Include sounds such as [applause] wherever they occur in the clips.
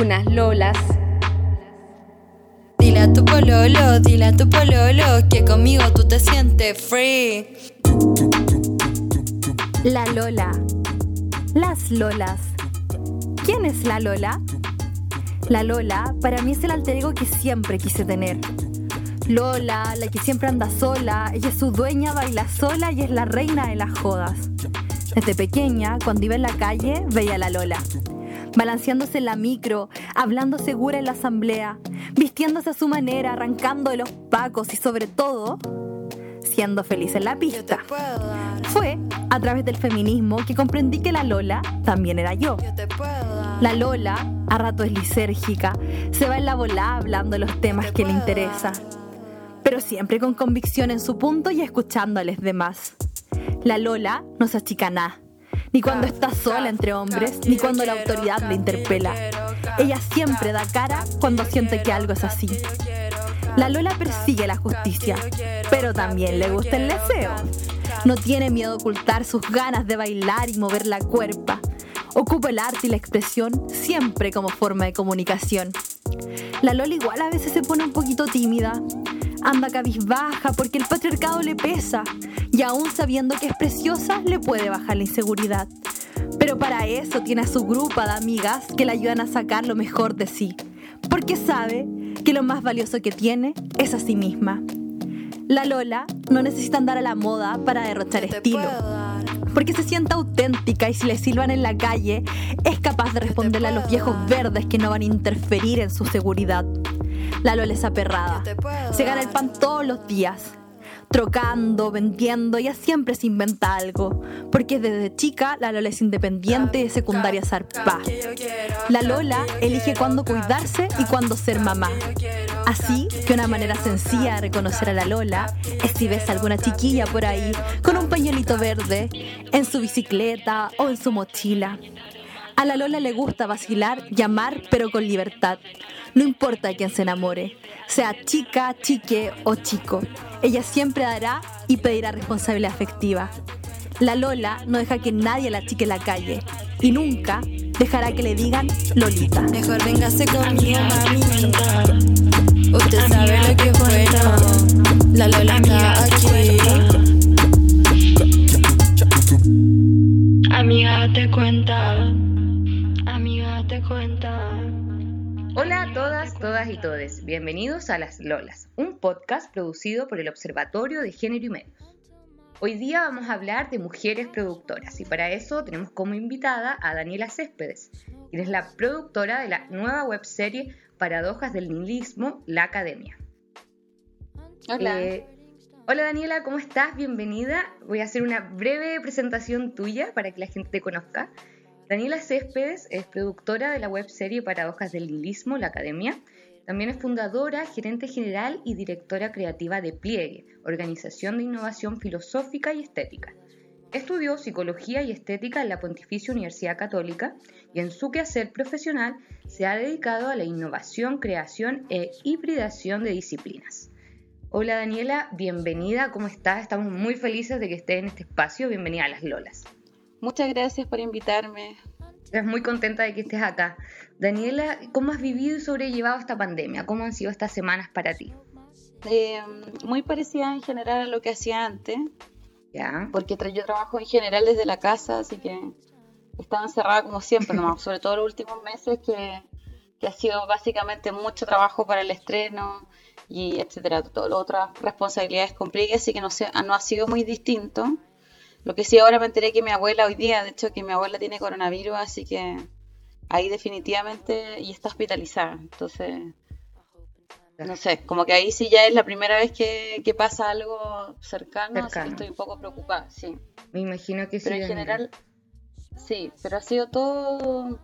unas lolas. Dile a tu pololo, dile a tu pololo que conmigo tú te sientes free. La Lola. Las Lolas. ¿Quién es la Lola? La Lola para mí es el alter ego que siempre quise tener. Lola, la que siempre anda sola, ella es su dueña, baila sola y es la reina de las jodas. Desde pequeña, cuando iba en la calle, veía a la Lola. Balanceándose en la micro, hablando segura en la asamblea, vistiéndose a su manera, arrancando de los pacos y sobre todo, siendo feliz en la pista. Fue a través del feminismo que comprendí que la Lola también era yo. La Lola, a rato es lisérgica, se va en la bola hablando de los temas que le interesan, pero siempre con convicción en su punto y escuchando a los demás. La Lola no se achica nada, ni cuando está sola entre hombres, ni cuando la autoridad le interpela. Ella siempre da cara cuando siente que algo es así. La Lola persigue la justicia, pero también le gusta el deseo. No tiene miedo a ocultar sus ganas de bailar y mover la cuerpa. Ocupa el arte y la expresión siempre como forma de comunicación. La Lola igual a veces se pone un poquito tímida. Anda cabizbaja porque el patriarcado le pesa y aún sabiendo que es preciosa le puede bajar la inseguridad. Pero para eso tiene a su grupo de amigas que le ayudan a sacar lo mejor de sí, porque sabe que lo más valioso que tiene es a sí misma. La Lola no necesita andar a la moda para derrochar estilo, porque se siente auténtica y si le silban en la calle es capaz de responderle a los viejos verdes que no van a interferir en su seguridad. La Lola es aperrada, se gana el pan todos los días, trocando, vendiendo, ella siempre se inventa algo, porque desde chica la Lola es independiente y de secundaria zarpa. La Lola elige cuándo cuidarse y cuándo ser mamá. Así que una manera sencilla de reconocer a la Lola es si ves a alguna chiquilla por ahí con un pañuelito verde en su bicicleta o en su mochila. A la Lola le gusta vacilar, llamar, pero con libertad. No importa quién se enamore, sea chica, chique o chico. Ella siempre dará y pedirá responsabilidad afectiva. La Lola no deja que nadie la chique en la calle y nunca dejará que le digan Lolita. Mejor véngase conmigo, mamita. Usted sabe lo que es bueno. La Lola está todas, y todes. Bienvenidos a Las Lolas, un podcast producido por el Observatorio de Género y Medios. Hoy día vamos a hablar de mujeres productoras y para eso tenemos como invitada a Daniela Céspedes, quien es la productora de la nueva webserie Paradojas del Nihilismo, La Academia. Hola. Eh, hola Daniela, ¿cómo estás? Bienvenida. Voy a hacer una breve presentación tuya para que la gente te conozca. Daniela Céspedes es productora de la webserie Paradojas del Nihilismo, La Academia. También es fundadora, gerente general y directora creativa de Pliegue, Organización de Innovación Filosófica y Estética. Estudió Psicología y Estética en la Pontificia Universidad Católica y en su quehacer profesional se ha dedicado a la innovación, creación e hibridación de disciplinas. Hola Daniela, bienvenida, ¿cómo estás? Estamos muy felices de que estés en este espacio. Bienvenida a Las Lolas. Muchas gracias por invitarme. Estoy muy contenta de que estés acá. Daniela, ¿cómo has vivido y sobrellevado esta pandemia? ¿Cómo han sido estas semanas para ti? Eh, muy parecida en general a lo que hacía antes, ¿Ya? porque tra- yo trabajo en general desde la casa, así que estaba encerrada como siempre, nomás, [laughs] sobre todo los últimos meses que, que ha sido básicamente mucho trabajo para el estreno y etcétera, todas las otras responsabilidades complicadas, así que no, sé, no ha sido muy distinto. Lo que sí ahora me enteré que mi abuela hoy día, de hecho que mi abuela tiene coronavirus, así que ahí definitivamente y está hospitalizada. Entonces, no sé, como que ahí sí ya es la primera vez que, que pasa algo cercano, así que estoy un poco preocupada, sí. Me imagino que sí. Pero en general, sí, pero ha sido todo,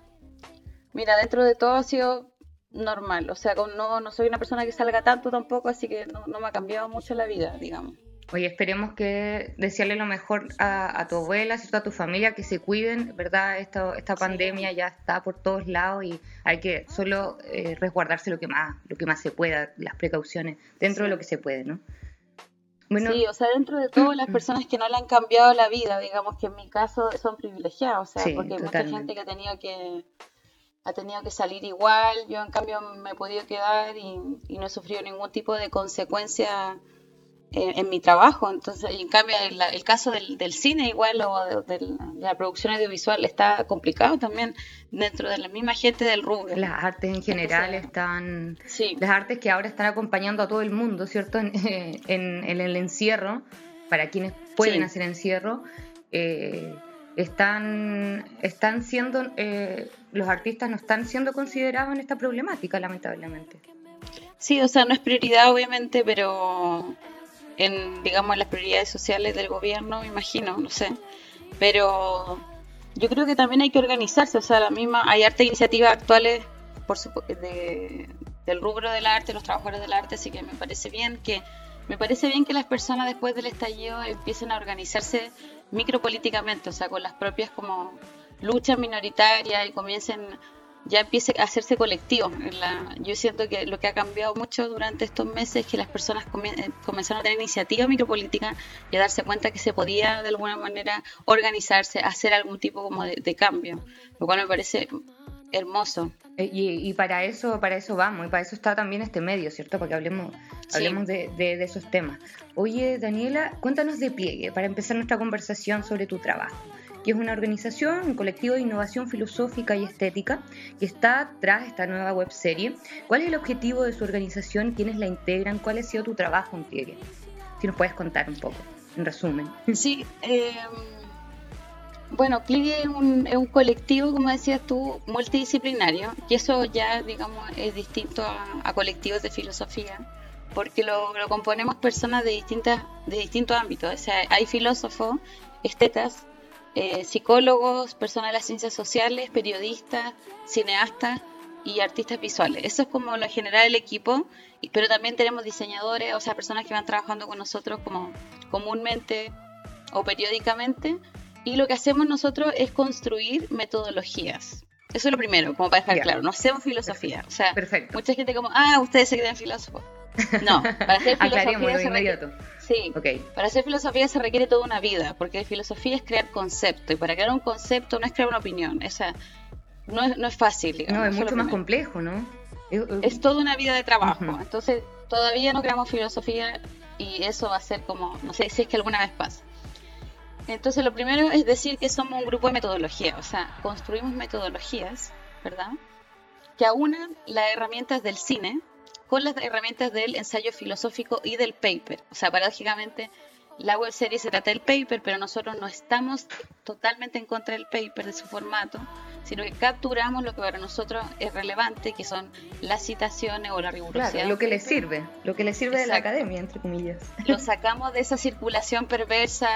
mira, dentro de todo ha sido normal. O sea, no, no soy una persona que salga tanto tampoco, así que no, no me ha cambiado mucho la vida, digamos. Oye, esperemos que desearle lo mejor a, tu abuela, a tu familia, que se cuiden, ¿verdad? Esta, esta pandemia ya está por todos lados y hay que solo eh, resguardarse lo que más lo que más se pueda, las precauciones, dentro de lo que se puede, ¿no? sí, o sea, dentro de todo, las personas que no le han cambiado la vida, digamos que en mi caso son privilegiados, o sea, porque hay mucha gente que ha tenido que ha tenido que salir igual, yo en cambio me he podido quedar y, y no he sufrido ningún tipo de consecuencia en, mi trabajo. Entonces, en cambio, el, caso del, cine igual o de, la producción audiovisual está complicado también dentro de la misma gente del rubro. Las artes en general están... Sí. Las artes que ahora están acompañando a todo el mundo, ¿cierto? En, [laughs] el encierro, para quienes pueden hacer encierro, eh, están, están siendo... Eh, los artistas no están siendo considerados en esta problemática, lamentablemente. Sí, o sea, no es prioridad obviamente, pero en, digamos, las prioridades sociales del gobierno, me imagino, no sé. Pero yo creo que también hay que organizarse, o sea, la misma, hay arte iniciativas actuales por de, del rubro del arte, los trabajadores del arte, así que me parece bien que me parece bien que las personas después del estallido empiecen a organizarse micropolíticamente, o sea, con las propias como luchas minoritarias y comiencen ya empiece a hacerse colectivo. yo siento que lo que ha cambiado mucho durante estos meses es que las personas eh, comenzaron a tener iniciativa micropolítica y a darse cuenta que se podía de alguna manera organizarse, hacer algún tipo como de, cambio, lo cual me parece hermoso. Eh, y, para eso para eso vamos, y para eso está también este medio, ¿cierto? Para que hablemos, hablemos de, de esos temas. Oye, Daniela, cuéntanos de Pliegue, para empezar nuestra conversación sobre tu trabajo que es una organización, un colectivo de innovación filosófica y estética que está tras esta nueva web serie. ¿Cuál es el objetivo de su organización? ¿Quiénes la integran? ¿Cuál ha sido tu trabajo en? Si nos puedes contar un poco, en resumen. Sí, eh, bueno, Pliegue es un, colectivo, como decías tú, multidisciplinario, y eso ya, digamos, es distinto a, colectivos de filosofía porque lo, lo, componemos personas de distintas de distintos ámbitos. O sea, hay filósofos, estetas, eh, psicólogos, personas de las ciencias sociales, periodistas, cineastas y artistas visuales. Eso es como lo general el equipo, pero también tenemos diseñadores, o sea, personas que van trabajando con nosotros como comúnmente o periódicamente. Y lo que hacemos nosotros es construir metodologías. Eso es lo primero, como para dejar claro. No hacemos filosofía. O sea, mucha gente como, ah, ustedes se creen filósofos. No, para hacer [laughs] filosofía se requiere, sí, para hacer filosofía se requiere toda una vida, porque filosofía es crear concepto, y para crear un concepto no es crear una opinión, esa no es, no es fácil. no, es mucho más complejo, ¿no? Es toda una vida de trabajo, entonces todavía no creamos filosofía y eso va a ser como, no sé si es que alguna vez pasa. Entonces lo primero es decir que somos un grupo de metodología, o sea, construimos metodologías, ¿verdad? Que aunan las herramientas del cine, con las herramientas del ensayo filosófico y del paper. O sea, paradójicamente, la web serie se trata del paper, pero nosotros no estamos totalmente en contra del paper, de su formato, sino que capturamos lo que para nosotros es relevante, que son las citaciones o la rigurosidad. Claro, lo que le sirve, lo que le sirve de la academia, entre comillas. Lo [laughs] sacamos de esa circulación perversa,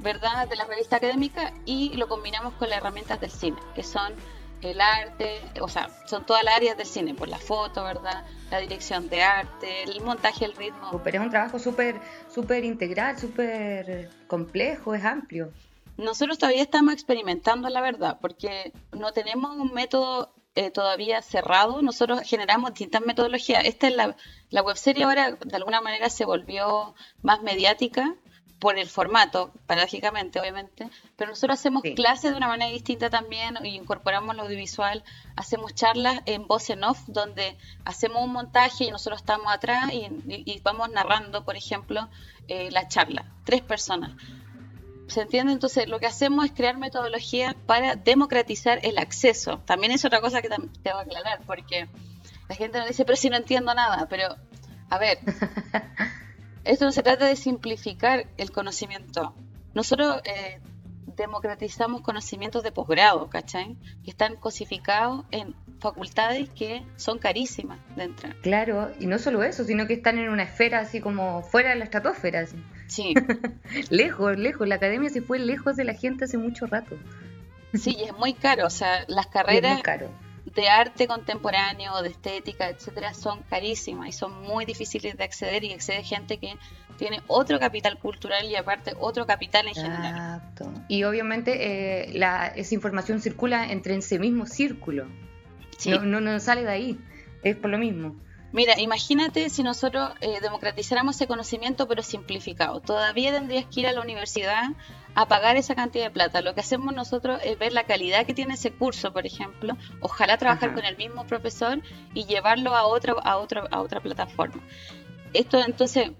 ¿verdad?, de la revista académica y lo combinamos con las herramientas del cine, que son el arte, o sea, son todas las áreas del cine, por la foto, ¿verdad? La dirección de arte, el montaje, el ritmo. Pero es un trabajo súper súper integral, súper complejo, es amplio. Nosotros todavía estamos experimentando, la verdad, porque no tenemos un método eh, todavía cerrado. Nosotros generamos distintas metodologías. Esta es la, la webserie ahora, de alguna manera, se volvió más mediática por el formato, paradójicamente, obviamente, pero nosotros hacemos clases de una manera distinta también y incorporamos lo audiovisual, hacemos charlas en voz en off, donde hacemos un montaje y nosotros estamos atrás y, vamos narrando, por ejemplo, eh, la charla, tres personas. ¿Se entiende? Entonces, lo que hacemos es crear metodologías para democratizar el acceso. También es otra cosa que te voy a aclarar, porque la gente nos dice, pero si no entiendo nada, pero, a ver, [laughs] Esto no se trata de simplificar el conocimiento. Nosotros eh, democratizamos conocimientos de posgrado, ¿cachai? Que están cosificados en facultades que son carísimas de entrar. Claro, y no solo eso, sino que están en una esfera así como fuera de la estratosfera. Sí. [laughs] lejos, lejos. La academia se fue lejos de la gente hace mucho rato. sí, y es muy caro. O sea, las carreras de arte contemporáneo, de estética, etcétera, son carísimas y son muy difíciles de acceder y accede gente que tiene otro capital cultural y aparte otro capital en general. Exacto. Y obviamente eh, la, esa información circula entre ese mismo círculo. Sí. No, no, no sale de ahí. Es por lo mismo. Mira, imagínate si nosotros eh, democratizáramos ese conocimiento pero simplificado. Todavía tendrías que ir a la universidad a pagar esa cantidad de plata. Lo que hacemos nosotros es ver la calidad que tiene ese curso, por ejemplo. Ojalá trabajar Ajá. con el mismo profesor y llevarlo a otra, a otra, a otra plataforma. Esto entonces,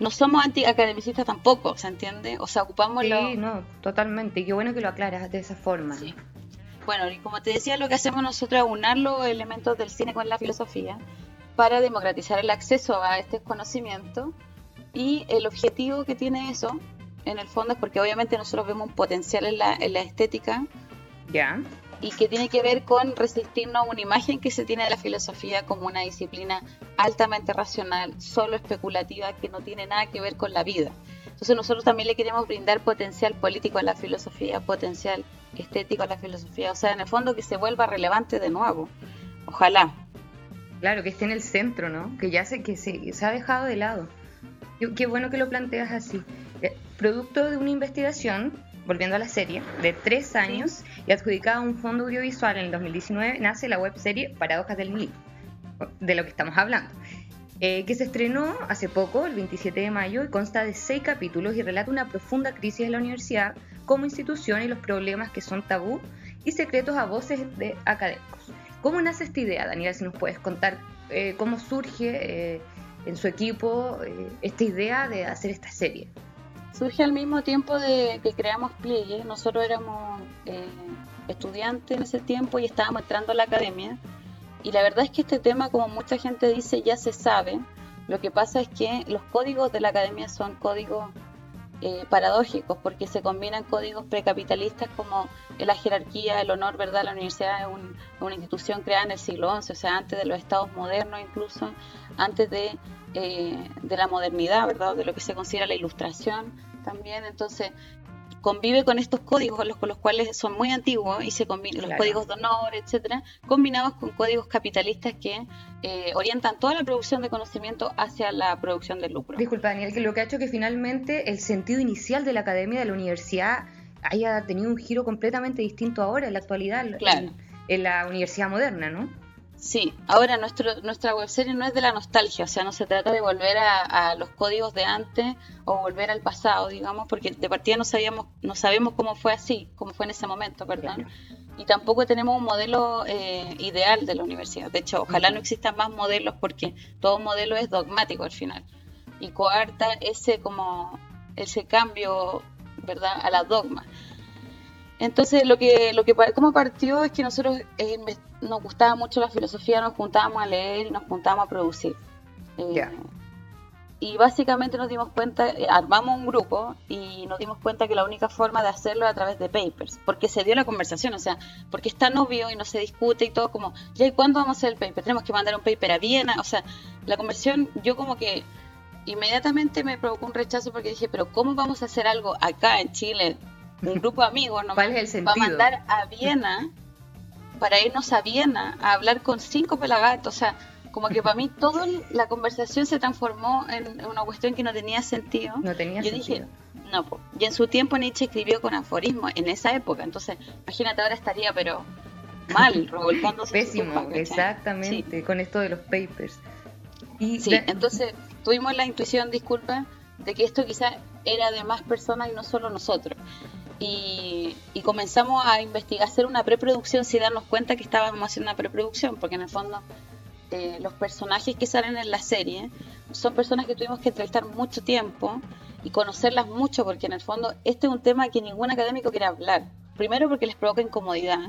no somos antiacademicistas tampoco, ¿se entiende? O sea, ocupamos Sí, lo- no, totalmente. Y qué bueno que lo aclaras de esa forma. Sí. Bueno, y como te decía, lo que hacemos nosotros es unar los elementos del cine con la filosofía para democratizar el acceso a este conocimiento y el objetivo que tiene eso, en el fondo, es porque obviamente nosotros vemos un potencial en la, en la estética Ya. y que tiene que ver con resistirnos a una imagen que se tiene de la filosofía como una disciplina altamente racional, solo especulativa, que no tiene nada que ver con la vida. Entonces nosotros también le queremos brindar potencial político a la filosofía, potencial estético a la filosofía, o sea, en el fondo que se vuelva relevante de nuevo. Ojalá. Claro, que esté en el centro, ¿no? Que ya se, que se, se ha dejado de lado. Qué, qué bueno que lo planteas así. Producto de una investigación, volviendo a la serie, de tres años y adjudicada a un fondo audiovisual en el 2019, nace la webserie Paradojas del Nihilismo, de lo que estamos hablando. eh, que se estrenó hace poco, el 27 de mayo, y consta de seis capítulos y relata una profunda crisis de la universidad como institución y los problemas que son tabú y secretos a voces de académicos. ¿Cómo nace esta idea, Daniela? Si nos puedes contar eh, cómo surge eh, en su equipo eh, esta idea de hacer esta serie. Surge al mismo tiempo de que creamos Pliegue, nosotros éramos eh, estudiantes en ese tiempo y estábamos entrando a la academia. Y la verdad es que este tema, como mucha gente dice, ya se sabe. Lo que pasa es que los códigos de la academia son códigos eh, paradójicos, porque se combinan códigos precapitalistas como la jerarquía, el honor, ¿verdad? La universidad es un- una institución creada en el siglo XI, o sea, antes de los estados modernos incluso, antes de, eh, de la modernidad, ¿verdad? De lo que se considera la ilustración también. Entonces, convive con estos códigos con los, con los cuales son muy antiguos y se combinan los códigos de honor, etcétera, combinados con códigos capitalistas que eh, orientan toda la producción de conocimiento hacia la producción de lucro. Disculpa, Daniel, que lo que ha hecho que finalmente el sentido inicial de la academia de la universidad haya tenido un giro completamente distinto ahora, en la actualidad, en la universidad moderna, ¿no? Sí, ahora nuestro, nuestra webserie no es de la nostalgia, o sea, no se trata de volver a, a los códigos de antes o volver al pasado, digamos, porque de partida no sabíamos, no sabemos cómo fue así, cómo fue en ese momento, perdón. Y tampoco tenemos un modelo eh, ideal de la universidad. De hecho, ojalá no existan más modelos porque todo modelo es dogmático al final. Y coarta ese como ese cambio, ¿verdad? a la dogma. Entonces, lo que, lo que, cómo partió es que nosotros eh, nos gustaba mucho la filosofía, nos juntábamos a leer y nos juntábamos a producir. Eh. Y básicamente nos dimos cuenta, eh, armamos un grupo y nos dimos cuenta que la única forma de hacerlo era a través de papers, porque se dio la conversación, o sea, porque está novio y no se discute y todo como, ya, ¿y cuándo vamos a hacer el paper? Tenemos que mandar un paper a Viena, o sea, la conversión, yo como que inmediatamente me provocó un rechazo porque dije, pero ¿cómo vamos a hacer algo acá en Chile? Un grupo de amigos, ¿no? ¿Cuál es el Para sentido? mandar a Viena, para irnos a Viena a hablar con cinco pelagatos, o sea, como que para mí toda la conversación se transformó en una cuestión que no tenía sentido. No tenía Yo sentido. dije, no, po. y en su tiempo Nietzsche escribió con aforismo en esa época, entonces imagínate ahora estaría pero mal, [laughs] revolcándose Pésimo, exactamente, con esto de los papers. Y Sí, entonces tuvimos la intuición, disculpa, de que esto quizás era de más personas y no solo nosotros. Y, y comenzamos a investigar, hacer una preproducción sin darnos cuenta que estábamos haciendo una preproducción, porque en el fondo eh, los personajes que salen en la serie son personas que tuvimos que entrevistar mucho tiempo y conocerlas mucho, porque en el fondo este es un tema que ningún académico quiere hablar. Primero porque les provoca incomodidad,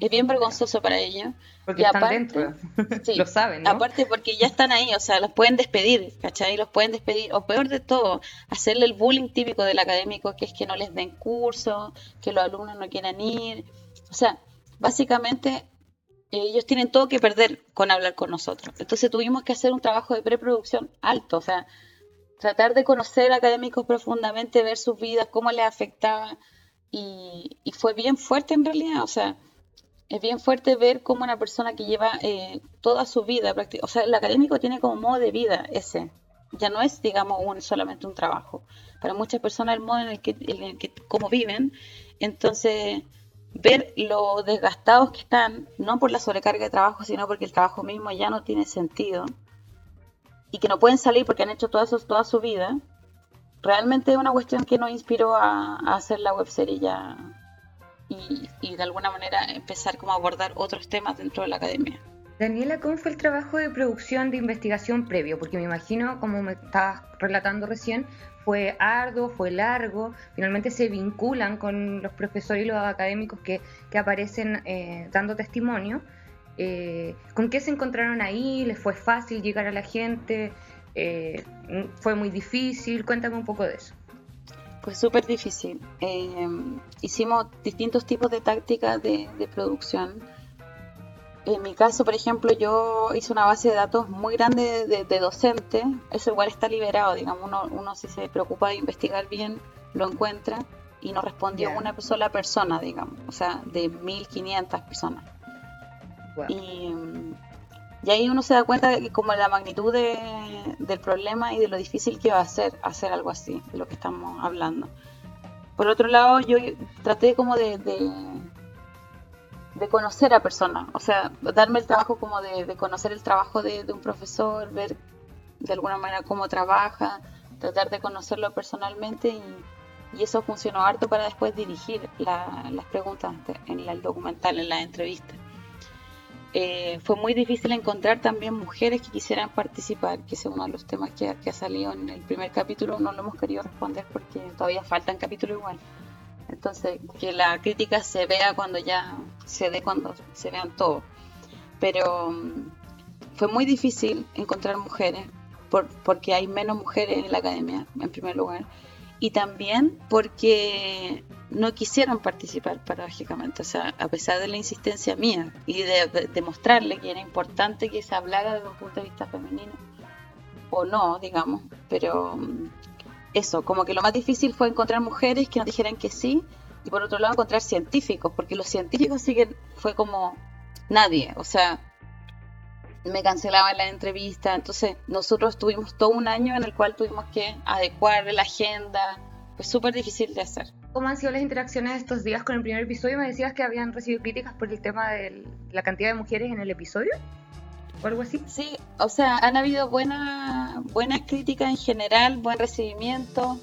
es bien vergonzoso para ellos. porque y están aparte- dentro, Sí, [laughs] lo saben, ¿no? Aparte porque ya están ahí, o sea, los pueden despedir, ¿cachai? Los pueden despedir, o peor de todo, hacerle el bullying típico del académico, que es que no les den curso, que los alumnos no quieran ir. O sea, básicamente ellos tienen todo que perder con hablar con nosotros. Entonces tuvimos que hacer un trabajo de preproducción alto, o sea, tratar de conocer académicos profundamente, ver sus vidas, cómo les afectaba, y, y fue bien fuerte en realidad, o sea, es bien fuerte ver cómo una persona que lleva eh, toda su vida, o sea, el académico tiene como modo de vida ese, ya no es, digamos, un, solamente un trabajo. Para muchas personas el modo en el que, en el que cómo viven, entonces ver lo desgastados que están, no por la sobrecarga de trabajo, sino porque el trabajo mismo ya no tiene sentido y que no pueden salir porque han hecho toda su, toda su vida, realmente es una cuestión que nos inspiró a, hacer la webserie ya y, y, de alguna manera empezar como a abordar otros temas dentro de la academia. Daniela, ¿cómo fue el trabajo de producción de investigación previo? Porque me imagino, como me estabas relatando recién, fue arduo, fue largo, finalmente se vinculan con los profesores y los académicos que, que aparecen eh, dando testimonio. Eh, ¿Con qué se encontraron ahí? ¿Les fue fácil llegar a la gente? Eh, ¿Fue muy difícil? Cuéntame un poco de eso. Fue súper difícil. hicimos distintos tipos de tácticas de, de producción en mi caso, por ejemplo, yo hice una base de datos muy grande de, de docentes. Eso igual está liberado, digamos. Uno, uno si se preocupa de investigar bien, lo encuentra. Y nos respondió una sola persona, digamos. O sea, de 1500 personas. Y, y, ahí uno se da cuenta de que como la magnitud de, del problema y de lo difícil que va a ser hacer algo así, de lo que estamos hablando. Por otro lado, yo traté como de de conocer a personas, o sea, darme el trabajo como de, conocer el trabajo de, un profesor, ver de alguna manera cómo trabaja, tratar de conocerlo personalmente y, eso funcionó harto para después dirigir las preguntas en el documental, en la entrevista. Eh, fue muy difícil encontrar también mujeres que quisieran participar, que es uno de los temas que, que ha salido en el primer capítulo, no lo hemos querido responder porque todavía faltan capítulos igual. Entonces, que la crítica se vea cuando ya se dé, cuando se vean todos. Pero mm, fue muy difícil encontrar mujeres, porque hay menos mujeres en la academia, en primer lugar. Y también porque no quisieron participar paradójicamente. O sea, a pesar de la insistencia mía y de demostrarle que era importante que se hablara desde un punto de vista femenino, o no, digamos, pero mm, eso, como que lo más difícil fue encontrar mujeres que nos dijeran que sí, y por otro lado encontrar científicos, porque los científicos sí que fue como nadie, o sea, me cancelaban la entrevista, entonces nosotros tuvimos todo un año en el cual tuvimos que adecuar la agenda, fue súper difícil de hacer. ¿Cómo han sido las interacciones estos días con el primer episodio? Me decías que habían recibido críticas por el tema de la cantidad de mujeres en el episodio o algo así. Sí, o sea, han habido buenas buenas críticas en general, buen recibimiento.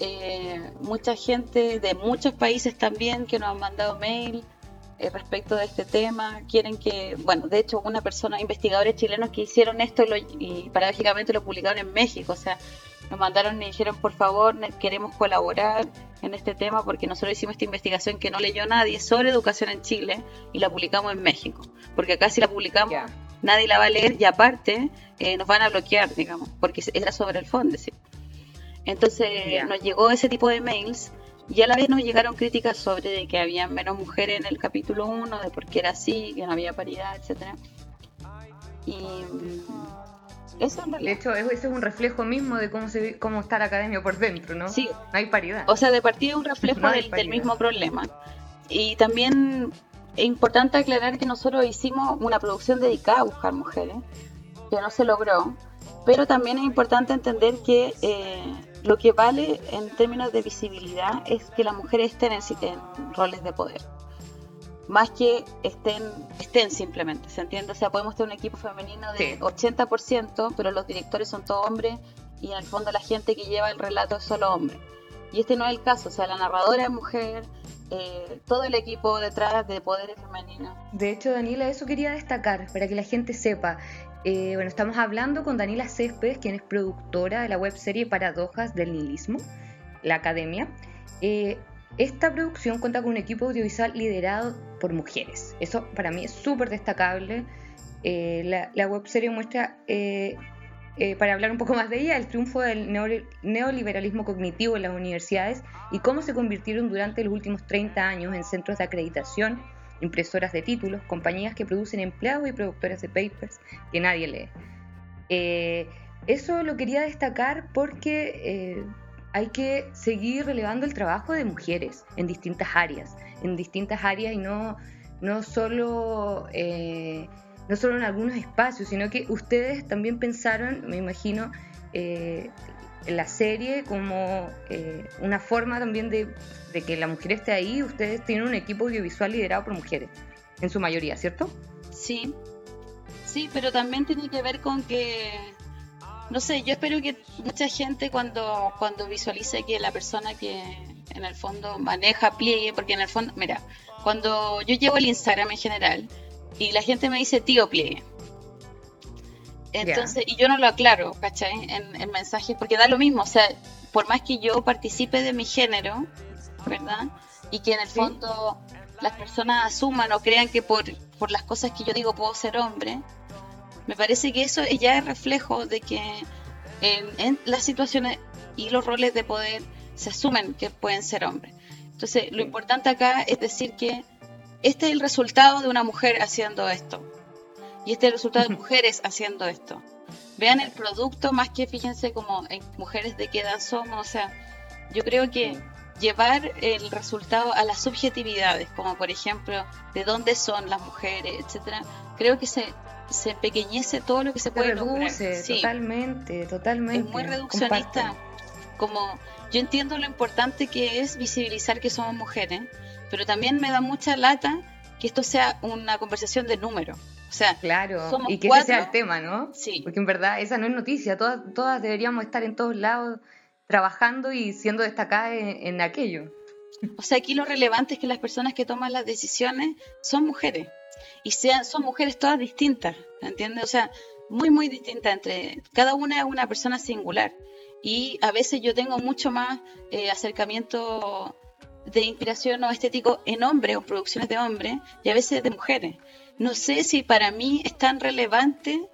Eh, mucha gente de muchos países también que nos han mandado mail eh, respecto de este tema. Quieren que, bueno, de hecho, una persona, investigadores chilenos que hicieron esto y paradójicamente lo publicaron en México. O sea, nos mandaron y dijeron, por favor, queremos colaborar en este tema porque nosotros hicimos esta investigación que no leyó nadie sobre educación en Chile y la publicamos en México. Porque acá si la publicamos nadie la va a leer y aparte eh, nos van a bloquear, digamos, porque era sobre el fondo. ¿sí? Entonces nos llegó ese tipo de mails y a la vez nos llegaron críticas sobre de que había menos mujeres en el capítulo 1, de por qué era así, que no había paridad, etcétera. Y eso De hecho, eso es un reflejo mismo de cómo se cómo está la academia por dentro, ¿no? Sí. No hay paridad. O sea, de partida es un reflejo del mismo problema. Y también es importante aclarar que nosotros hicimos una producción dedicada a buscar mujeres, que no se logró, pero también es importante entender que eh, lo que vale en términos de visibilidad es que las mujeres estén en, roles de poder, más que estén, estén simplemente, ¿se entiende? O sea, podemos tener un equipo femenino de 80%, pero los directores son todos hombres y en el fondo la gente que lleva el relato es solo hombre. Y este no es el caso, o sea, la narradora es mujer, eh, todo el equipo detrás de Poderes Femeninos. De hecho, Daniela, eso quería destacar para que la gente sepa. Eh, bueno, estamos hablando con Daniela Céspedes, quien es productora de la webserie Paradojas del Nihilismo, la Academia. Eh, esta producción cuenta con un equipo audiovisual liderado por mujeres. Eso para mí es súper destacable. la, la webserie muestra eh, para hablar un poco más de ella, el triunfo del neoliberalismo cognitivo en las universidades y cómo se convirtieron durante los últimos 30 años en centros de acreditación, impresoras de títulos, compañías que producen empleados y productoras de papers que nadie lee. Eh, eso lo quería destacar porque eh, hay que seguir relevando el trabajo de mujeres en distintas áreas, en distintas áreas y no no solo, eh, no solo en algunos espacios, sino que ustedes también pensaron, me imagino, eh, la serie como eh, una forma también de, de que la mujer esté ahí. Ustedes tienen un equipo audiovisual liderado por mujeres, en su mayoría, ¿cierto? Sí, sí, pero también tiene que ver con que no sé, yo espero que mucha gente cuando, cuando visualice que la persona que en el fondo maneja pliegue, porque en el fondo, mira, cuando yo llevo el Instagram en general y la gente me dice tío pliegue. Entonces, y yo no lo aclaro, ¿cachai? En, en mensajes, porque da lo mismo, o sea, por más que yo participe de mi género, ¿verdad? Y que en el fondo las personas asuman o crean que por, por las cosas que yo digo puedo ser hombre, me parece que eso ya es reflejo de que en, las situaciones y los roles de poder se asumen que pueden ser hombres. Entonces, lo importante acá es decir que este es el resultado de una mujer haciendo esto. Y este es el resultado de [laughs] mujeres haciendo esto. Vean el producto más que fíjense como en mujeres de qué edad somos. O sea, yo creo que llevar el resultado a las subjetividades, como por ejemplo de dónde son las mujeres, etcétera, creo que se se empequeñece todo lo que se, puede reduce, totalmente, totalmente. Es muy reduccionista. Como yo entiendo lo importante que es visibilizar que somos mujeres, pero también me da mucha lata que esto sea una conversación de número. O sea, claro, y que ese sea el tema, ¿no? Sí. Porque en verdad esa no es noticia, todas, todas deberíamos estar en todos lados trabajando y siendo destacadas en, en aquello. O sea, aquí lo relevante es que las personas que toman las decisiones son mujeres y sean, son mujeres todas distintas, ¿entiendes? O sea, muy, muy distintas entre, cada una es una persona singular y a veces yo tengo mucho más eh, acercamiento de inspiración o estético en hombres o producciones de hombres y a veces de mujeres. No sé si para mí es tan relevante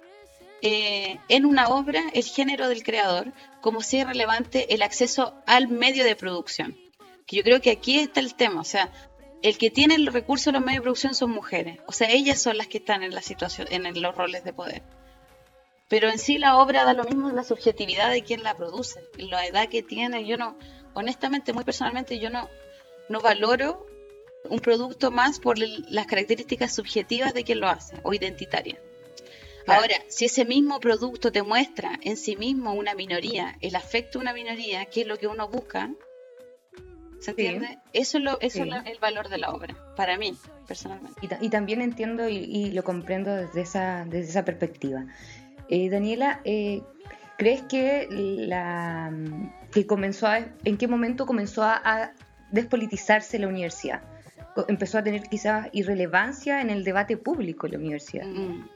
eh, en una obra el género del creador como si es relevante el acceso al medio de producción. Que yo creo que aquí está el tema, o sea, el que tiene los recursos los medios de producción son mujeres. O sea, ellas son las que están en la situación, en los roles de poder. Pero en sí la obra da lo mismo la subjetividad de quien la produce, la edad que tiene. Yo no, honestamente, muy personalmente, yo no, no valoro un producto más por las características subjetivas de quien lo hace o identitaria. Ahora, si ese mismo producto te muestra en sí mismo una minoría, el afecto de una minoría, que es lo que uno busca, ¿Se entiende? Eso es, lo, eso es el valor de la obra, para mí, personalmente. Y, también entiendo y, lo comprendo desde esa, desde esa perspectiva. Eh, Daniela, eh, ¿crees que la que comenzó a, en qué momento comenzó a, despolitizarse la universidad? ¿Empezó a tener quizás irrelevancia en el debate público la universidad? Mm.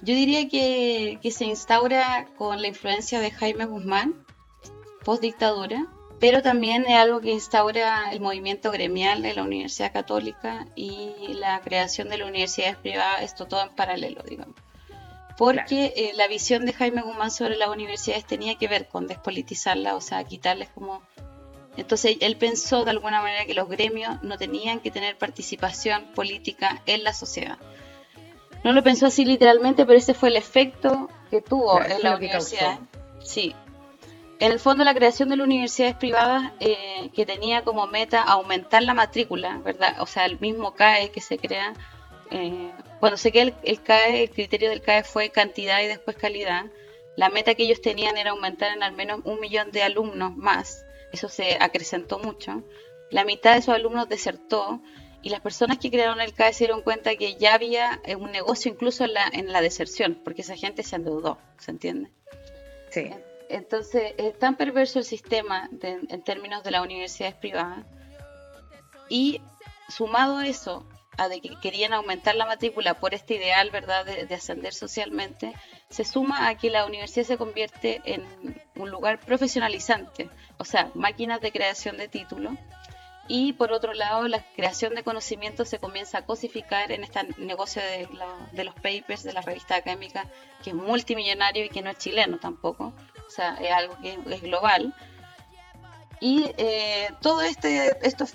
Yo diría que, que se instaura con la influencia de Jaime Guzmán, post dictadura, pero también es algo que instaura el movimiento gremial de la Universidad Católica y la creación de las universidades privadas, esto todo en paralelo, digamos. Porque eh, la visión de Jaime Guzmán sobre las universidades tenía que ver con despolitizarlas, o sea, quitarles como... Entonces él pensó de alguna manera que los gremios no tenían que tener participación política en la sociedad. No lo pensó así literalmente, pero ese fue el efecto que tuvo en la universidad. Sí, en el fondo, la creación de las universidades privadas eh, que tenía como meta aumentar la matrícula, ¿verdad? O sea, el mismo CAE que se crea. Eh, cuando se crea el, CAE, el criterio del CAE fue cantidad y después calidad. La meta que ellos tenían era aumentar en al menos un millón de alumnos más. Eso se acrecentó mucho. La mitad de esos alumnos desertó y las personas que crearon el CAE se dieron cuenta que ya había eh, un negocio incluso en la, en la deserción, porque esa gente se endeudó, ¿se entiende? Sí. Entonces, es tan perverso el sistema en términos de las universidades privadas. Y sumado a eso, a de que querían aumentar la matrícula por este ideal, ¿verdad?, de, ascender socialmente, se suma a que la universidad se convierte en un lugar profesionalizante, o sea, máquinas de creación de títulos. Y por otro lado, la creación de conocimiento se comienza a cosificar en este negocio de, de los papers, de la revista académica, que es multimillonario y que no es chileno tampoco sea, es algo que es global. Y eh, todos este, estos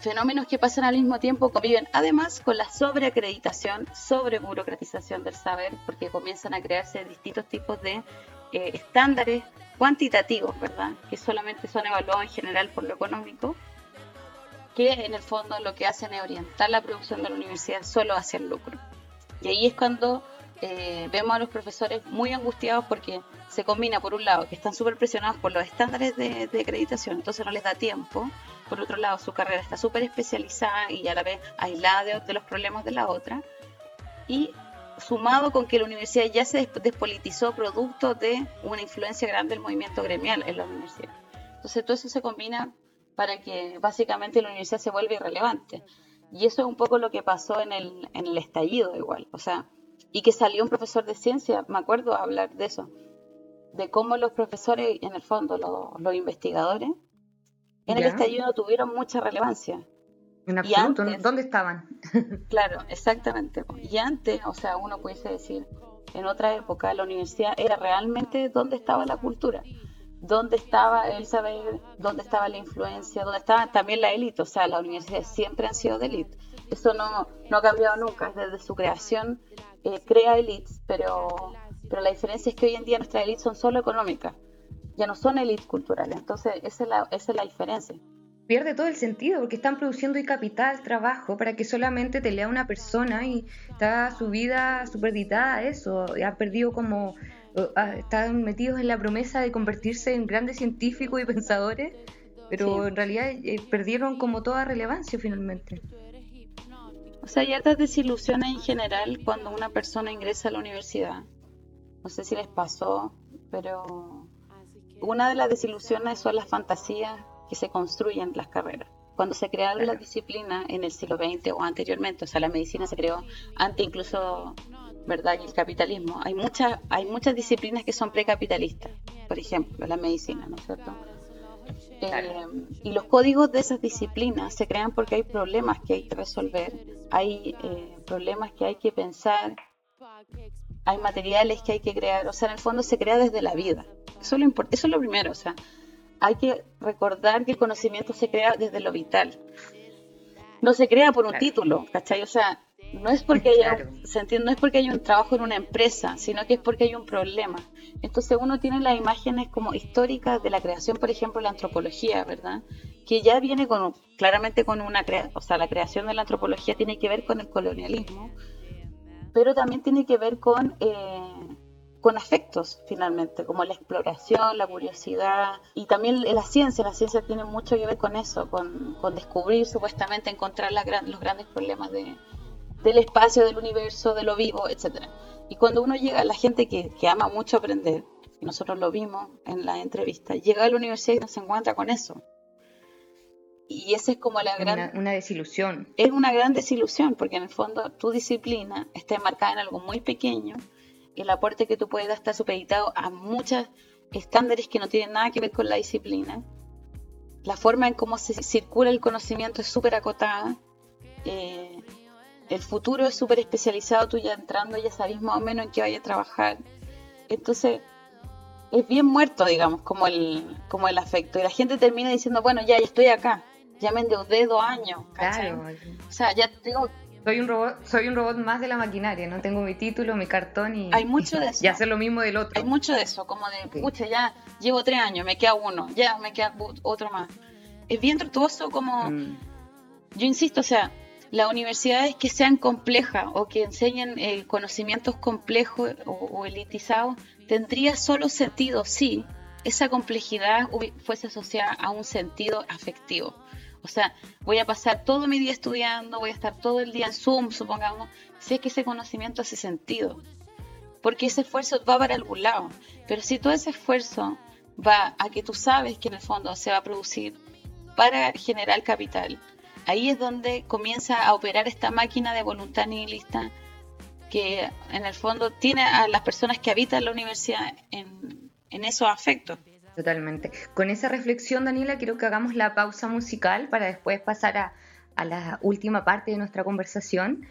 fenómenos que pasan al mismo tiempo conviven además con la sobreacreditación, sobreburocratización del saber, porque comienzan a crearse distintos tipos de eh, estándares cuantitativos, ¿verdad? Que solamente son evaluados en general por lo económico. que en el fondo lo que hacen es orientar la producción de la universidad solo hacia el lucro. Y ahí es cuando eh, vemos a los profesores muy angustiados porque se combina, por un lado, que están súper presionados por los estándares de, acreditación, entonces no les da tiempo. Por otro lado, su carrera está súper especializada y a la vez aislada de, los problemas de la otra. Y sumado con que la universidad ya se despolitizó producto de una influencia grande del movimiento gremial en la universidad. Entonces todo eso se combina para que básicamente la universidad se vuelva irrelevante. Y eso es un poco lo que pasó en el, en el estallido igual. O sea, y que salió un profesor de ciencia, me acuerdo hablar de eso, de cómo los profesores, en el fondo, los, investigadores, en el estallido tuvieron mucha relevancia. En absoluto, ¿dónde estaban? [laughs] claro, exactamente. Y antes, o sea, uno pudiese decir, en otra época la universidad era realmente donde estaba la cultura, dónde estaba el saber, dónde estaba la influencia, dónde estaba también la élite, o sea, las universidades siempre han sido de élite. Eso no, no ha cambiado nunca, desde su creación eh, crea élites, pero pero la diferencia es que hoy en día nuestras élites son solo económicas, ya no son élites culturales. Entonces, esa es, la, esa es la diferencia. Pierde todo el sentido porque están produciendo y capital, trabajo, para que solamente te lea una persona y está su vida supeditada a eso. Ha perdido como. Están metidos en la promesa de convertirse en grandes científicos y pensadores, pero en realidad eh, perdieron como toda relevancia finalmente. O sea, hay hartas desilusiones en general cuando una persona ingresa a la universidad no sé si les pasó, pero una de las desilusiones son las fantasías que se construyen en las carreras. Cuando se crearon las disciplinas en el siglo XX o anteriormente, o sea, la medicina se creó antes incluso, ¿verdad? Y el capitalismo. Hay muchas, hay muchas disciplinas que son precapitalistas, por ejemplo, la medicina, ¿no es cierto? Eh, y los códigos de esas disciplinas se crean porque hay problemas que hay que resolver, hay eh, problemas que hay que pensar hay materiales que hay que crear, o sea, en el fondo se crea desde la vida. Eso es lo, eso es lo primero, o sea, hay que recordar que el conocimiento se crea desde lo vital. No se crea por un título, ¿cachai? O sea, no es porque haya, se no es porque hay un trabajo en una empresa, sino que es porque hay un problema. Entonces uno tiene las imágenes como históricas de la creación, por ejemplo, la antropología, ¿verdad? Que ya viene con claramente con una, o sea, la creación de la antropología tiene que ver con el colonialismo, pero también tiene que ver con, eh, con afectos, finalmente, como la exploración, la curiosidad y también la ciencia. La ciencia tiene mucho que ver con eso, con, descubrir, supuestamente, encontrar los grandes problemas de, del espacio, del universo, de lo vivo, etc. Y cuando uno llega, la gente que, que ama mucho aprender, y nosotros lo vimos en la entrevista, llega a la universidad y no se encuentra con eso. Y esa es como la gran... Una, desilusión. Es una gran desilusión, porque en el fondo tu disciplina está enmarcada en algo muy pequeño, y el aporte que tú puedes dar está supeditado a muchos estándares que no tienen nada que ver con la disciplina. La forma en cómo se circula el conocimiento es súper acotada. Eh, el futuro es súper especializado, tú ya entrando ya sabes más o menos en qué vaya a trabajar. Entonces, es bien muerto, digamos, como el, como el afecto. Y la gente termina diciendo, bueno, ya, ya estoy acá ya me endeudé dos años. Claro. O sea, ya tengo... Soy un robot, soy un robot más de la maquinaria, no tengo mi título, mi cartón y, hay mucho de eso. y hacer lo mismo del otro. Hay mucho de eso, como de, pucha, ya llevo tres años, me queda uno, ya me queda otro más. Es bien tortuoso como, mm. yo insisto, o sea, las universidades que sean complejas o que enseñen eh, conocimientos complejos o, o elitizados, tendría solo sentido si esa complejidad fuese asociada a un sentido afectivo. O sea, voy a pasar todo mi día estudiando, voy a estar todo el día en Zoom, supongamos, si es que ese conocimiento hace sentido. Porque ese esfuerzo va para algún lado. Pero si todo ese esfuerzo va a que tú sabes que en el fondo se va a producir para generar capital, ahí es donde comienza a operar esta máquina de voluntad nihilista que en el fondo tiene a las personas que habitan la universidad en, en esos afectos. Totalmente. Con esa reflexión, Daniela, quiero que hagamos la pausa musical para después pasar a, la última parte de nuestra conversación.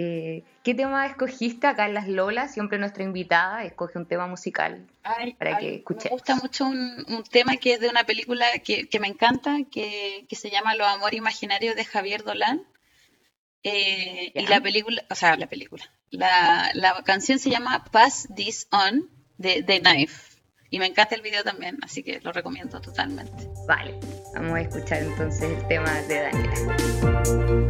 Eh, ¿Qué tema escogiste acá en Las Lolas? Siempre nuestra invitada escoge un tema musical para que escuches. Me gusta mucho un, tema que es de una película que, me encanta, que, se llama Los Amores Imaginarios de Javier Dolan. Eh, y la película, o sea, la película, la, la canción se llama Pass This On de The Knife. Y me encanta el video también, así que lo recomiendo totalmente. Vale. Vamos a escuchar entonces el tema de Daniela.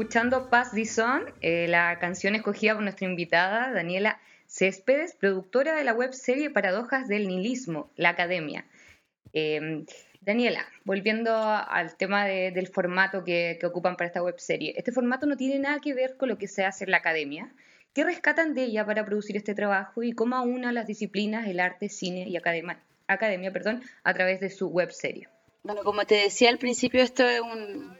Escuchando the Sun, eh, la canción escogida por nuestra invitada Daniela Céspedes, productora de la web serie Paradojas del Nihilismo, la Academia. Eh, Daniela, volviendo al tema de- del formato que, que ocupan para esta web serie, este formato no tiene nada que ver con lo que se hace en la Academia. ¿Qué rescatan de ella para producir este trabajo y cómo aúna las disciplinas, el arte, cine y academia, academia perdón, a través de su web serie? Bueno, como te decía al principio, esto es un,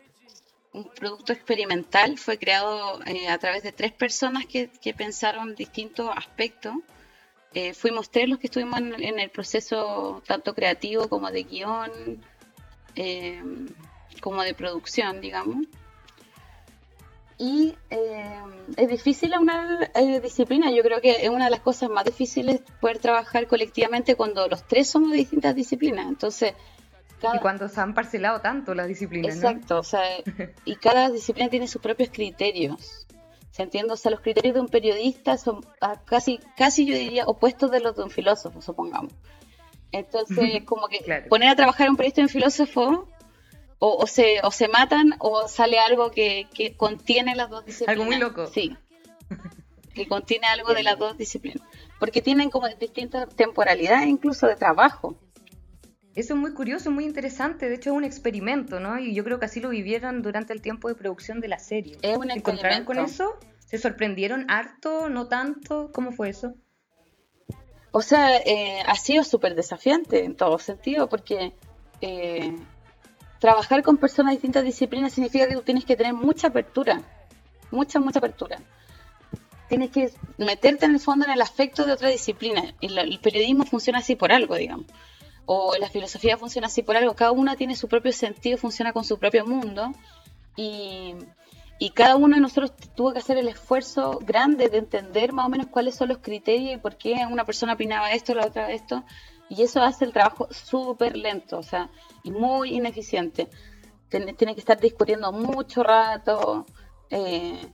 un producto experimental. Fue creado eh, a través de tres personas que, que pensaron distintos aspectos. Eh, fuimos tres los que estuvimos en, el proceso tanto creativo como de guion, eh, como de producción, digamos. Y es difícil una disciplina. Yo creo que es una de las cosas más difíciles poder trabajar colectivamente cuando los tres somos de distintas disciplinas. Entonces, cada- Y cuando se han parcelado tanto las disciplinas, ¿no? Exacto, o sea, y cada disciplina tiene sus propios criterios. ¿Se entiende? O sea, los criterios de un periodista son ah, casi, casi yo diría opuestos de los de un filósofo, supongamos. Entonces, [laughs] como que Claro. poner a trabajar a un periodista y un filósofo, o, o se, o se matan, o sale algo que, que contiene las dos disciplinas. Algo muy loco. Sí. [laughs] Que contiene algo de las dos disciplinas. Porque tienen como distintas temporalidades incluso de trabajo. Eso es muy curioso, muy interesante. De hecho, es un experimento, ¿no? Y yo creo que así lo vivieron durante el tiempo de producción de la serie. Es un ¿Se encontraron con eso? ¿Se sorprendieron harto? ¿No tanto? ¿Cómo fue eso? O sea, eh, ha sido súper desafiante en todo sentido, porque eh, trabajar con personas de distintas disciplinas significa que tú tienes que tener mucha apertura, mucha, mucha apertura. Tienes que meterte en el fondo en el afecto de otra disciplina. Y la- el periodismo funciona así por algo, digamos. O la filosofía funciona así por algo. Cada una tiene su propio sentido, funciona con su propio mundo. Y, y cada uno de nosotros tuvo que hacer el esfuerzo grande de entender más o menos cuáles son los criterios y por qué una persona opinaba esto, la otra esto. Y eso hace el trabajo súper lento, o sea, y muy ineficiente. Tiene, tiene que estar discutiendo mucho rato. eh,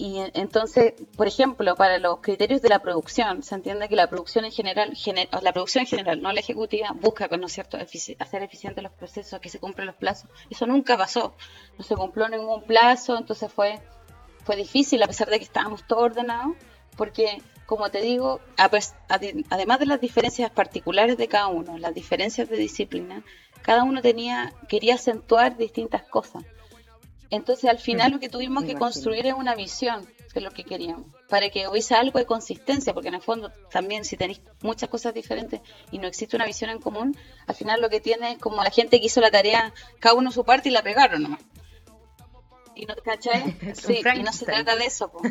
y en- entonces, por ejemplo, para los criterios de la producción, se entiende que la producción en general, gene- o la producción en general, no la ejecutiva, busca, ¿no cierto?, hacer eficientes los procesos, que se cumplan los plazos. Eso nunca pasó. No se cumplió ningún plazo, entonces fue, fue difícil, a pesar de que estábamos todos ordenados, porque, como te digo, además de las diferencias particulares de cada uno, las diferencias de disciplina, cada uno tenía, quería acentuar distintas cosas. Entonces, al final, lo que tuvimos que construir es una visión de lo que queríamos, para que hubiese algo de consistencia, porque en el fondo también si tenéis muchas cosas diferentes y no existe una visión en común, al final lo que tiene es como la gente que hizo la tarea, cada uno su parte y la pegaron nomás. Y no, ¿cachai? [laughs] Sí, y no se trata de eso. po. [laughs]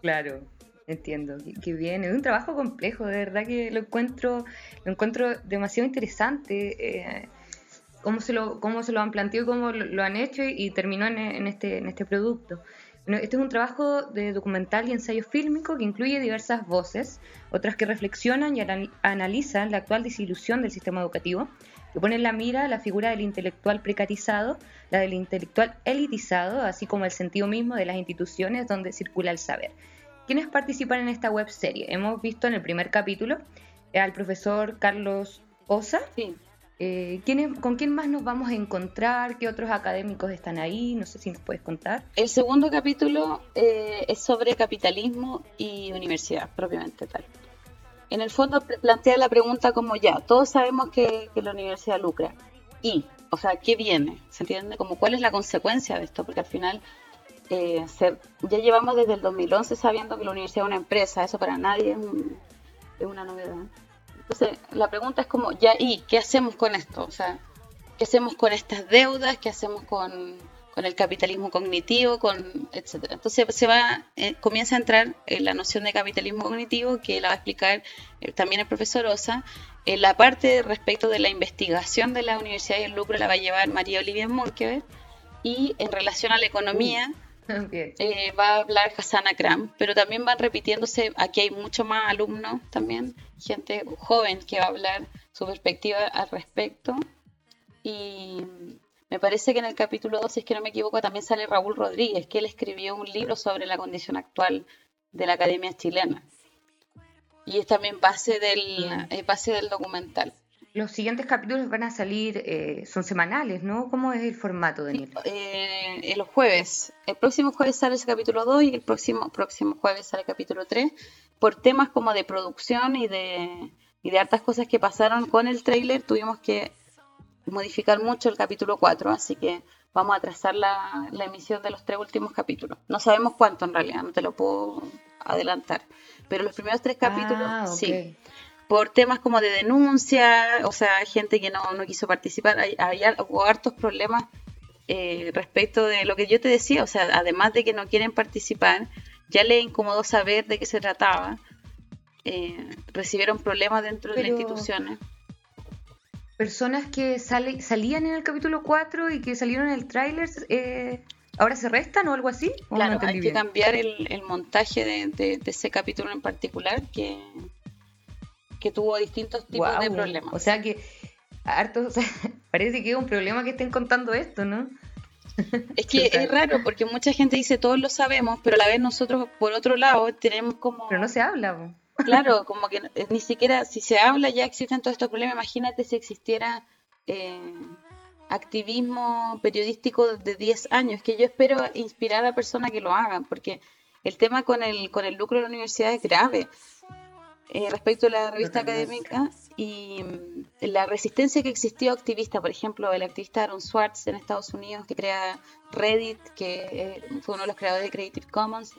Claro, entiendo. Qué bien. Es un trabajo complejo, de verdad que lo encuentro, lo encuentro demasiado interesante. eh, cómo se lo, cómo se lo han planteado y cómo lo, lo han hecho y, y terminó en, en este, en este producto. Bueno, este es un trabajo de documental y ensayo fílmico que incluye diversas voces, otras que reflexionan y anal- analizan la actual desilusión del sistema educativo, que pone en la mira la figura del intelectual precarizado, la del intelectual elitizado, así como el sentido mismo de las instituciones donde circula el saber. ¿Quiénes participan en esta web serie? Hemos visto en el primer capítulo al profesor Carlos Osa. Sí. Eh, ¿quiénes- ¿Con quién más nos vamos a encontrar? ¿Qué otros académicos están ahí? No sé si nos puedes contar. El segundo capítulo eh, es sobre capitalismo y universidad, propiamente tal. En el fondo pl- plantea la pregunta como ya, todos sabemos que, que la universidad lucra. ¿Y? O sea, ¿qué viene? ¿Se entiende? Como cuál es la consecuencia de esto, porque al final eh, se- ya llevamos desde el 2011 sabiendo que la universidad es una empresa, eso para nadie es, un- es una novedad. Entonces, la pregunta es como, ya, ¿y qué hacemos con esto? O sea, ¿qué hacemos con estas deudas? ¿Qué hacemos con, con el capitalismo cognitivo? con etcétera? Entonces, se va, eh, comienza a entrar en la noción de capitalismo cognitivo, que la va a explicar eh, también el profesor Osa. En la parte respecto de la investigación de la universidad y el lucro la va a llevar María Olivia Munkever. Y en relación a la economía, [laughs] Bien. eh, va a hablar Hassan Akram, pero también van repitiéndose, aquí hay mucho más alumnos también, gente joven que va a hablar su perspectiva al respecto. Y me parece que en el capítulo 2, si es que no me equivoco, también sale Raúl Rodríguez, que él escribió un libro sobre la condición actual de la academia chilena. Y es también base del, es base del documental. Los siguientes capítulos van a salir, eh, son semanales, ¿no? ¿Cómo es el formato, Daniel? Eh, los jueves. El próximo jueves sale ese capítulo 2 y el próximo, próximo jueves sale el capítulo 3. Por temas como de producción y de, y de hartas cosas que pasaron con el tráiler, tuvimos que modificar mucho el capítulo 4, así que vamos a trazar la, la emisión de los tres últimos capítulos. No sabemos cuánto en realidad, no te lo puedo adelantar. Pero los primeros tres capítulos, Ah, sí por temas como de denuncia, o sea, gente que no, no quiso participar, hay, har- hubo hartos problemas eh, respecto de lo que yo te decía, o sea, además de que no quieren participar, ya les incomodó saber de qué se trataba, eh, recibieron problemas dentro de las instituciones. Personas que sale, salían en el capítulo 4 y que salieron en el tráiler, eh, ¿ahora se restan o algo así? ¿O no Claro, hay que cambiar el, el montaje de, de- de ese capítulo en particular que, que tuvo distintos tipos de problemas. O sea que, harto, [laughs] o sea, parece que es un problema que estén contando esto, ¿no? Es que [laughs] es raro porque mucha gente dice todos lo sabemos, pero a la vez nosotros por otro lado tenemos como Pero no se habla. [laughs] claro, como que eh, ni siquiera si se habla ya existen todos estos problemas. Imagínate si existiera eh, activismo periodístico de 10 años, que yo espero inspirar a personas que lo hagan, porque el tema con el con el lucro de la universidad es grave. Eh, respecto a la revista académica y mm, la resistencia que existió activista, por ejemplo, el activista Aaron Swartz en Estados Unidos, que crea Reddit, que eh, fue uno de los creadores de Creative Commons,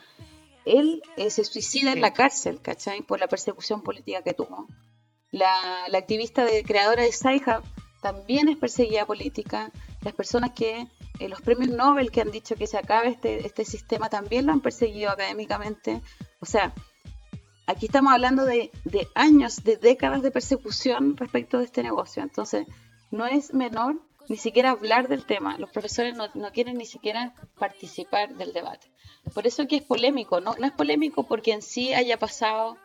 él eh, se suicida en la cárcel, ¿cachai? Por la persecución política que tuvo. La, la activista de, creadora de Sci-Hub también es perseguida política. Las personas que, eh, los premios Nobel que han dicho que se acabe este, este sistema también lo han perseguido académicamente. O sea, aquí estamos hablando de, de años, de décadas de persecución respecto de este negocio. Entonces, no es menor ni siquiera hablar del tema. Los profesores no, no quieren ni siquiera participar del debate. Por eso que es polémico, ¿no? No es polémico porque en sí haya pasado,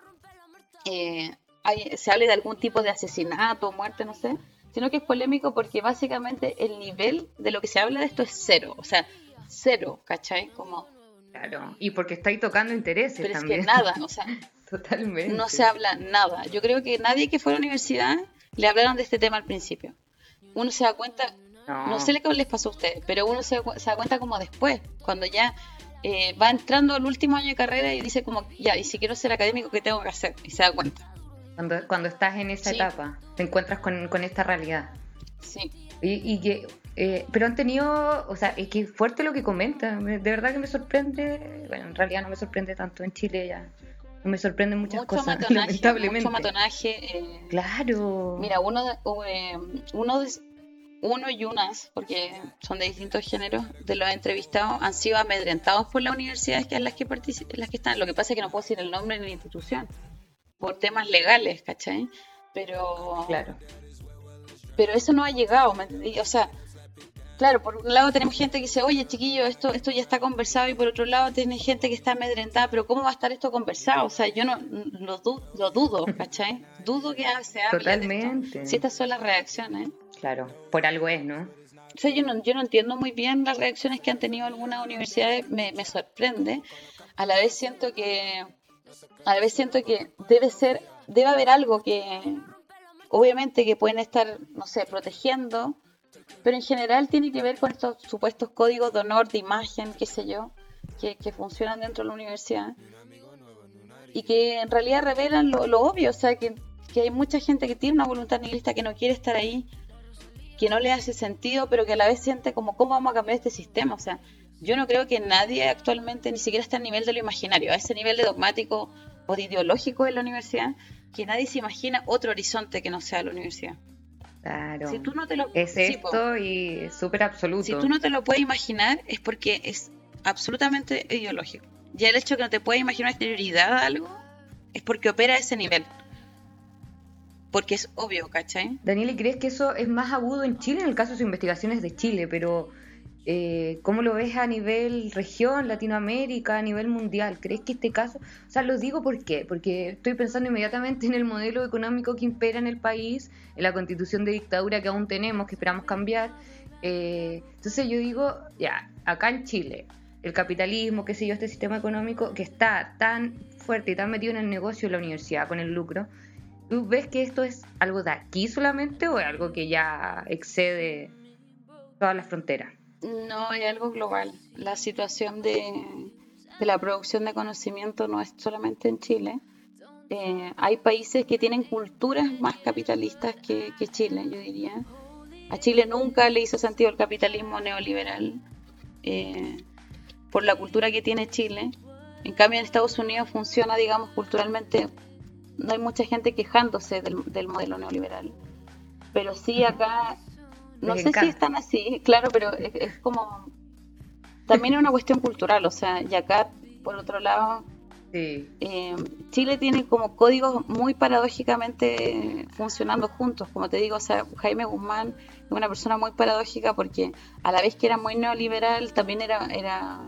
eh, hay- se hable de algún tipo de asesinato, muerte, no sé, sino que es polémico porque básicamente el nivel de lo que se habla de esto es cero, o sea, cero, ¿cachai? Como, Claro. Y porque estáis tocando intereses pero es también. que nada, o sea, [laughs] Totalmente. no se habla nada. Yo creo que nadie que fue a la universidad le hablaron de este tema al principio. Uno se da cuenta, No. no sé qué les pasó a ustedes, pero uno se, da- se da cuenta como después, cuando ya eh, va entrando al último año de carrera y dice como, ya, y si quiero ser académico, ¿qué tengo que hacer? Y se da cuenta. Cuando, cuando estás en esa Sí. etapa, te encuentras con, con esta realidad. Sí, Y, y que, eh, pero han tenido, o sea, es que fuerte lo que comentan. me- De verdad que me sorprende. Bueno, en realidad no me sorprende tanto en Chile ya. Me sorprenden muchas mucho cosas, [laughs] matonaje, lamentablemente. mucho matonaje. eh, Claro. Mira, uno, de- eh, uno, de- uno y unas, porque son de distintos géneros, de los entrevistados han sido amedrentados por las universidades que en las que en las que están. Lo que pasa es que no puedo decir el nombre ni la institución, por temas legales, ¿cachai? Pero, Claro. pero eso no ha llegado, ¿me entendí? O sea, claro, por un lado tenemos gente que dice, oye, chiquillo, esto, esto ya está conversado, y por otro lado tiene gente que está amedrentada, pero ¿cómo va a estar esto conversado? O sea, yo no lo, du- lo dudo, ¿cachai? Dudo que se hable de esto. Totalmente. Si estas son las reacciones. Claro. Por algo es, ¿no? O sea, yo no, yo no entiendo muy bien las reacciones que han tenido algunas universidades, me, me sorprende. A la vez siento que, a la vez siento que debe ser, debe haber algo que, obviamente que pueden estar, no sé, protegiendo, pero en general tiene que ver con estos supuestos códigos de honor, de imagen, qué sé yo, que, funcionan dentro de la universidad y que en realidad revelan lo, lo obvio, o sea, que, hay mucha gente que tiene una voluntad nihilista que no quiere estar ahí, que no le hace sentido, pero que a la vez siente como, ¿cómo vamos a cambiar este sistema? O sea, yo no creo que nadie actualmente ni siquiera está a nivel de lo imaginario, a ese nivel de dogmático o de ideológico en la universidad, que nadie se imagina otro horizonte que no sea la universidad. Claro. Si tú no te lo Es sí, po. esto y súper absoluto. Si tú no te lo puedes imaginar es porque es absolutamente ideológico. Ya el hecho de que no te puedas imaginar exterioridad a algo es porque opera a ese nivel. Porque es obvio, ¿cachai? Daniel, ¿y crees que eso es más agudo en Chile? En el caso de sus investigaciones de Chile, pero eh, ¿cómo lo ves a nivel región, Latinoamérica, a nivel mundial? ¿Crees que este caso, o sea, lo digo por qué? Porque estoy pensando inmediatamente [laughs] en el modelo económico que impera en el país, en la constitución de dictadura que aún tenemos, que esperamos cambiar. Eh, entonces yo digo, ya, acá en Chile, el capitalismo, qué sé yo, este sistema económico que está tan fuerte y tan metido en el negocio de la universidad, con el lucro, ¿Tú ves que esto es algo de aquí solamente o es algo que ya excede todas las fronteras? No, hay algo global. La situación de, la producción de conocimiento no es solamente en Chile. Eh, hay países que tienen culturas más capitalistas que, que Chile, yo diría. A Chile nunca le hizo sentido el capitalismo neoliberal eh, por la cultura que tiene Chile. En cambio, en Estados Unidos funciona, digamos, culturalmente. No hay mucha gente quejándose del, del modelo neoliberal. Pero sí acá, no sé si están así, claro, pero es, es como. También es una cuestión cultural, o sea, y acá, por otro lado, Sí. eh, Chile tiene como códigos muy paradójicamente funcionando juntos, como te digo, o sea, Jaime Guzmán es una persona muy paradójica porque a la vez que era muy neoliberal, también era, era,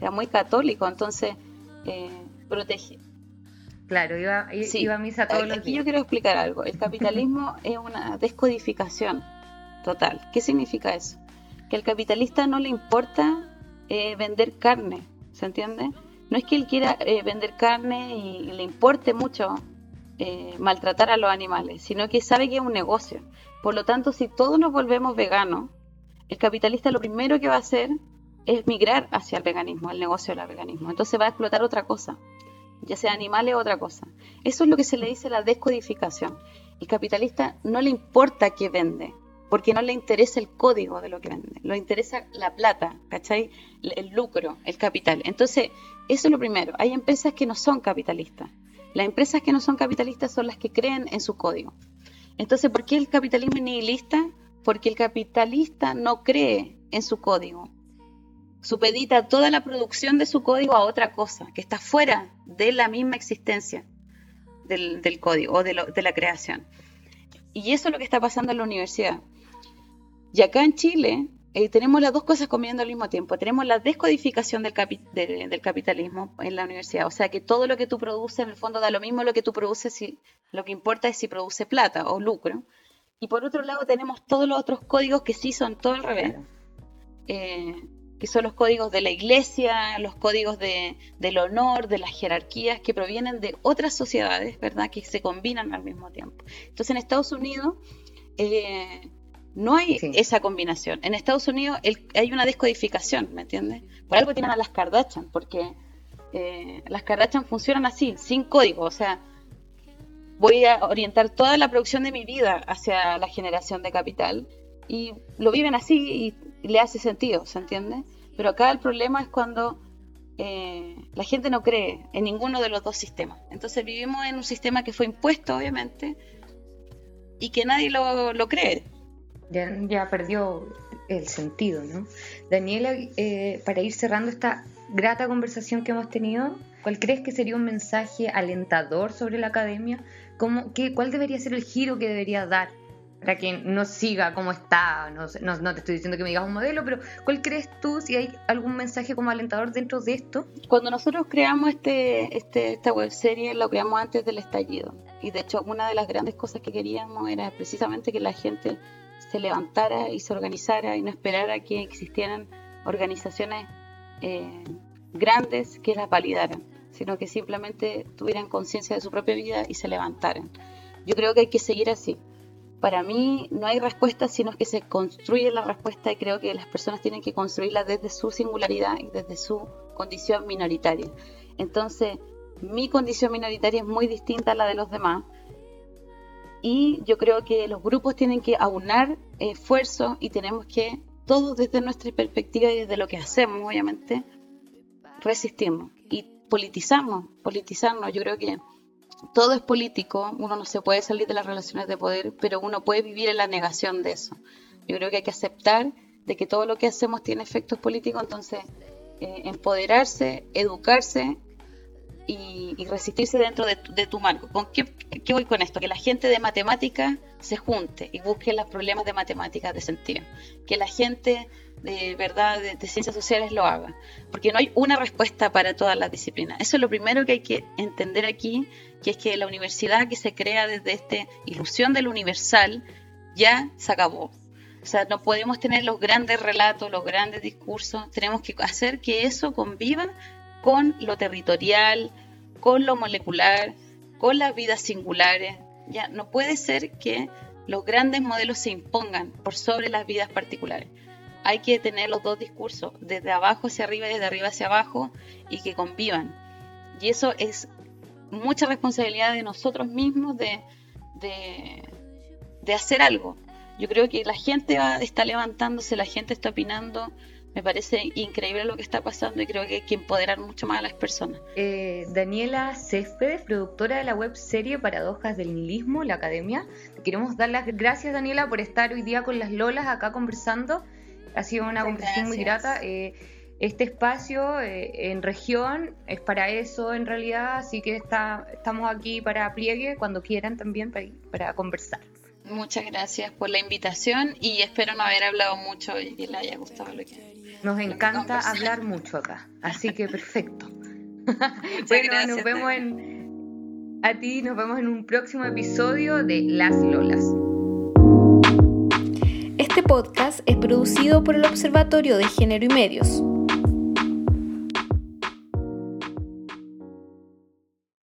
era muy católico, entonces eh, protege. Claro, iba, Sí, iba a misa todos Aquí los yo días. quiero explicar algo, el capitalismo es una descodificación total. ¿Qué significa eso? Que al capitalista no le importa eh, vender carne, ¿se entiende? No es que él quiera eh, vender carne y, le importe mucho eh, maltratar a los animales, sino que sabe que es un negocio. Por lo tanto, si todos nos volvemos veganos, el capitalista lo primero que va a hacer es migrar hacia el veganismo, el negocio del veganismo. Entonces va a explotar otra cosa. ya sea animales o otra cosa. Eso es lo que se le dice la descodificación. El capitalista no le importa qué vende, porque no le interesa el código de lo que vende, le interesa la plata, ¿cachai? El, lucro, el capital. Entonces, eso es lo primero. Hay empresas que no son capitalistas. Las empresas que no son capitalistas son las que creen en su código. Entonces, ¿por qué el capitalismo es nihilista? Porque el capitalista no cree en su código. Supedita toda la producción de su código a otra cosa, que está fuera de la misma existencia del, código o de la creación. Y eso es lo que está pasando en la universidad. Y acá en Chile eh, tenemos las dos cosas comiendo al mismo tiempo. Tenemos la descodificación del, capi- de- del capitalismo en la universidad. O sea, que todo lo que tú produces, en el fondo da lo mismo lo que tú produces, si, lo que importa es si produce plata o lucro. Y por otro lado tenemos todos los otros códigos que sí son todo al revés. Eh, que son los códigos de la iglesia, los códigos de, del honor, de las jerarquías, que provienen de otras sociedades, ¿verdad? Que se combinan al mismo tiempo. Entonces en Estados Unidos eh, no hay Sí. esa combinación. En Estados Unidos el- hay una descodificación, ¿me entiendes? Por algo tienen a las Kardashian, porque eh, las Kardashian funcionan así, sin código. O sea, voy a orientar toda la producción de mi vida hacia la generación de capital y lo viven así y, y le hace sentido, ¿se entiende? Pero acá el problema es cuando eh, la gente no cree en ninguno de los dos sistemas. Entonces vivimos en un sistema que fue impuesto, obviamente, y que nadie lo, lo cree. Ya, perdió el sentido, ¿no? Daniela, eh, para ir cerrando esta grata conversación que hemos tenido, ¿cuál crees que sería un mensaje alentador sobre la academia? ¿Cómo, qué, ¿Cuál debería ser el giro que debería dar para que no siga como está? No te estoy diciendo que me digas un modelo, pero ¿cuál crees tú si hay algún mensaje como alentador dentro de esto? Cuando nosotros creamos este, este, esta webserie, lo creamos antes del estallido. Y de hecho, una de las grandes cosas que queríamos era precisamente que la gente se levantara y se organizara y no esperara que existieran organizaciones eh, grandes que las validaran, sino que simplemente tuvieran conciencia de su propia vida y se levantaran. Yo creo que hay que seguir así. Para mí no hay respuesta, sino que se construye la respuesta y creo que las personas tienen que construirla desde su singularidad y desde su condición minoritaria. Entonces, mi condición minoritaria es muy distinta a la de los demás y yo creo que los grupos tienen que aunar esfuerzos y tenemos que, todos desde nuestra perspectiva y desde lo que hacemos, obviamente, resistirnos y politizarnos, politizarnos. Yo creo que todo es político, uno no se puede salir de las relaciones de poder, pero uno puede vivir en la negación de eso. Yo creo que hay que aceptar de que todo lo que hacemos tiene efectos políticos, entonces eh, empoderarse, educarse y, y resistirse dentro de, tu- de tu marco. ¿Con qué, qué voy con esto? Que la gente de matemáticas se junte y busque los problemas de matemáticas de sentido. Que la gente de verdad de, de ciencias sociales lo haga. Porque no hay una respuesta para todas las disciplinas. Eso es lo primero que hay que entender aquí, que es que la universidad que se crea desde esta ilusión del universal ya se acabó. O sea, no podemos tener los grandes relatos, los grandes discursos. Tenemos que hacer que eso conviva con lo territorial, con lo molecular, con las vidas singulares. Ya no puede ser que los grandes modelos se impongan por sobre las vidas particulares. Hay que tener los dos discursos, desde abajo hacia arriba y desde arriba hacia abajo, y que convivan. Y eso es mucha responsabilidad de nosotros mismos de, de, hacer algo. Yo creo que la gente va, está levantándose, la gente está opinando. Me parece increíble lo que está pasando y creo que hay que empoderar mucho más a las personas. Eh, Daniela Céspedes, productora de la web serie Paradojas del Nihilismo, la Academia. Te queremos dar las gracias, Daniela, por estar hoy día con las Lolas acá conversando. Ha sido una conversación muy grata. Eh, este espacio eh, en región es para eso en realidad, así que está, estamos aquí para pliegue cuando quieran también para, para conversar. Muchas gracias por la invitación y espero no haber hablado mucho y que les haya gustado lo que. Nos encanta hablar mucho acá, así que perfecto. [laughs] Muchas Bueno, gracias. nos vemos en. A ti, nos vemos en un próximo episodio de Las Lolas. Este podcast es producido por el Observatorio de Género y Medios.